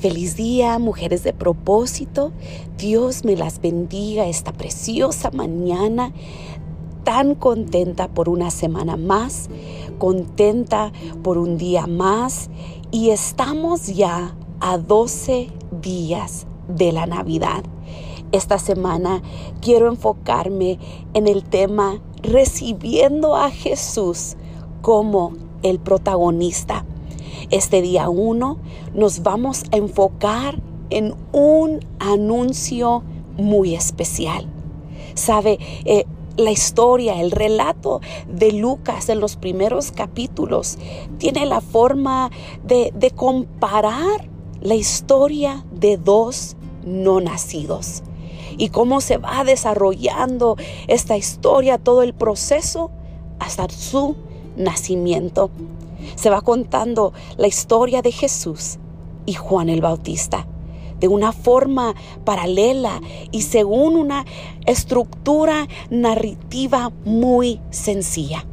Feliz día, mujeres de propósito. Dios me las bendiga esta preciosa mañana. Tan contenta por una semana más, contenta por un día más y estamos ya a 12 días de la Navidad. Esta semana quiero enfocarme en el tema recibiendo a Jesús como el protagonista. Este día uno nos vamos a enfocar en un anuncio muy especial. Sabe, eh, la historia, el relato de Lucas en los primeros capítulos tiene la forma de, de comparar la historia de dos no nacidos y cómo se va desarrollando esta historia, todo el proceso hasta su nacimiento. Se va contando la historia de Jesús y Juan el Bautista de una forma paralela y según una estructura narrativa muy sencilla.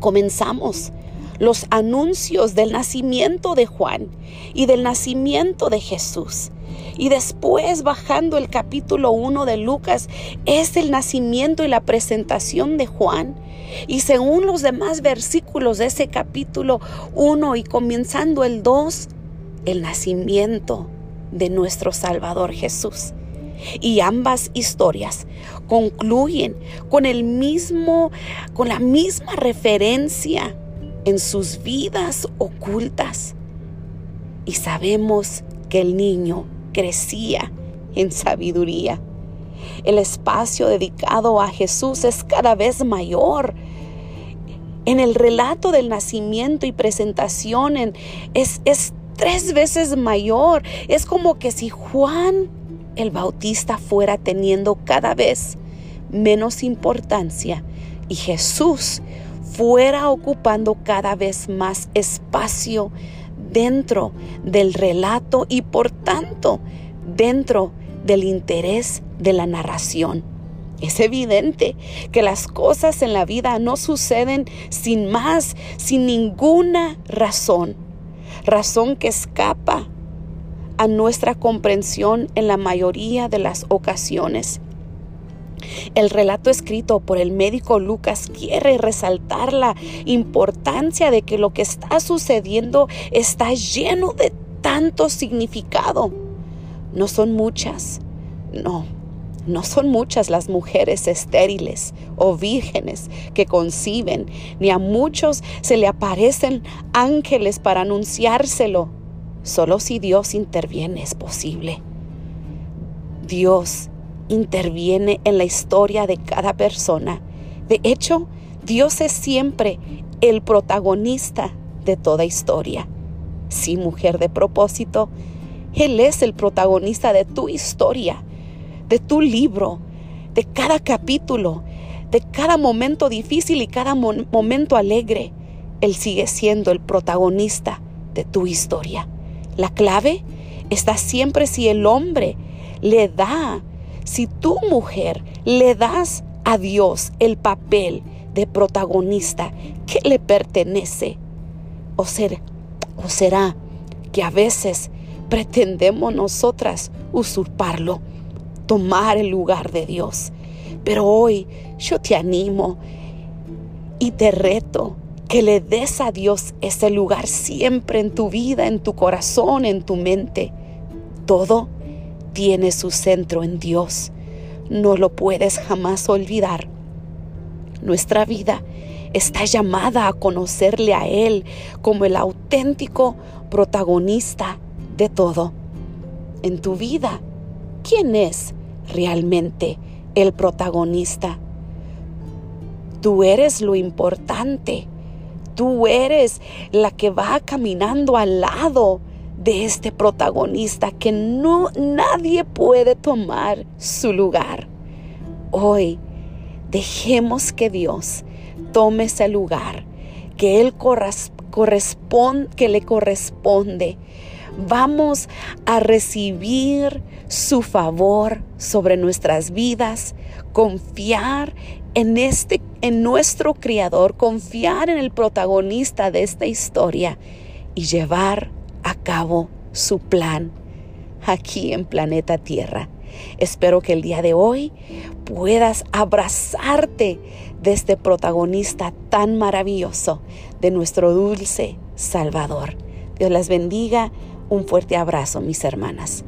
Comenzamos los anuncios del nacimiento de Juan y del nacimiento de Jesús. Y después, bajando el capítulo 1 de Lucas, es el nacimiento y la presentación de Juan. Y según los demás versículos de ese capítulo 1 y comenzando el 2, el nacimiento de nuestro Salvador Jesús. Y ambas historias concluyen con el mismo con la misma referencia en sus vidas ocultas. Y sabemos que el niño crecía en sabiduría. El espacio dedicado a Jesús es cada vez mayor. En el relato del nacimiento y presentación es, es tres veces mayor. Es como que si Juan el Bautista fuera teniendo cada vez menos importancia y Jesús fuera ocupando cada vez más espacio dentro del relato y por tanto dentro del interés de la narración. Es evidente que las cosas en la vida no suceden sin más, sin ninguna razón, razón que escapa a nuestra comprensión en la mayoría de las ocasiones. El relato escrito por el médico Lucas quiere resaltar la importancia de que lo que está sucediendo está lleno de tanto significado. No son muchas, no, no son muchas las mujeres estériles o vírgenes que conciben, ni a muchos se le aparecen ángeles para anunciárselo. Solo si Dios interviene es posible. Dios interviene en la historia de cada persona. De hecho, Dios es siempre el protagonista de toda historia. Sí, mujer de propósito, Él es el protagonista de tu historia, de tu libro, de cada capítulo, de cada momento difícil y cada momento alegre. Él sigue siendo el protagonista de tu historia. La clave está siempre si el hombre le da si tu mujer le das a Dios el papel de protagonista que le pertenece, o, ser, o será que a veces pretendemos nosotras usurparlo, tomar el lugar de Dios. Pero hoy yo te animo y te reto que le des a Dios ese lugar siempre en tu vida, en tu corazón, en tu mente. Todo tiene su centro en Dios. No lo puedes jamás olvidar. Nuestra vida está llamada a conocerle a Él como el auténtico protagonista de todo. En tu vida, ¿quién es realmente el protagonista? Tú eres lo importante. Tú eres la que va caminando al lado de este protagonista que no nadie puede tomar su lugar. Hoy dejemos que Dios tome ese lugar que él corresponde le corresponde. Vamos a recibir su favor sobre nuestras vidas, confiar en este en nuestro creador, confiar en el protagonista de esta historia y llevar a cabo su plan aquí en planeta Tierra. Espero que el día de hoy puedas abrazarte de este protagonista tan maravilloso, de nuestro dulce Salvador. Dios las bendiga. Un fuerte abrazo, mis hermanas.